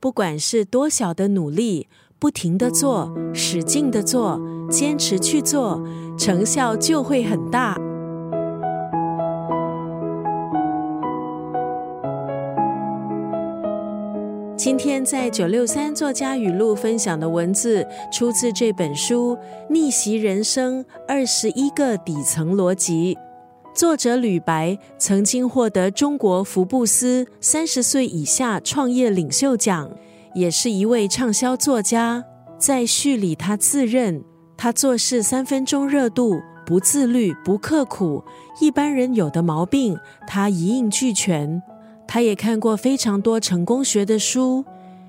不管是多小的努力，不停的做，使劲的做，坚持去做，成效就会很大。今天在九六三作家语录分享的文字，出自这本书《逆袭人生二十一个底层逻辑》。作者吕白曾经获得中国福布斯三十岁以下创业领袖奖，也是一位畅销作家。在序里，他自认他做事三分钟热度，不自律，不刻苦，一般人有的毛病，他一应俱全。他也看过非常多成功学的书，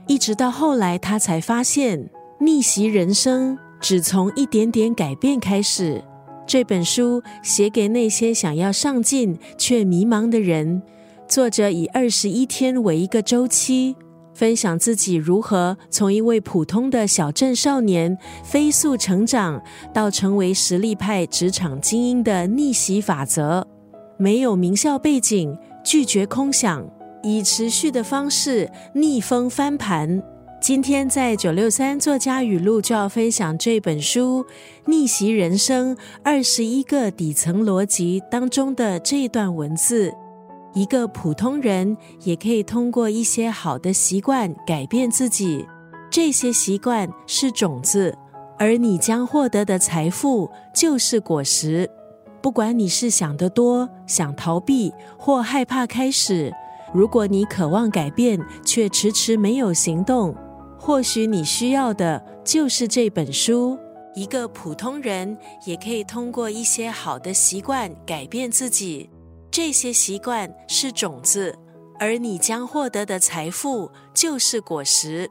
一直到后来，他才发现逆袭人生只从一点点改变开始。这本书写给那些想要上进却迷茫的人。作者以二十一天为一个周期，分享自己如何从一位普通的小镇少年飞速成长，到成为实力派职场精英的逆袭法则。没有名校背景。拒绝空想，以持续的方式逆风翻盘。今天在九六三作家语录就要分享这本书《逆袭人生二十一个底层逻辑》当中的这段文字：一个普通人也可以通过一些好的习惯改变自己。这些习惯是种子，而你将获得的财富就是果实。不管你是想得多、想逃避或害怕开始，如果你渴望改变却迟迟没有行动，或许你需要的就是这本书。一个普通人也可以通过一些好的习惯改变自己，这些习惯是种子，而你将获得的财富就是果实。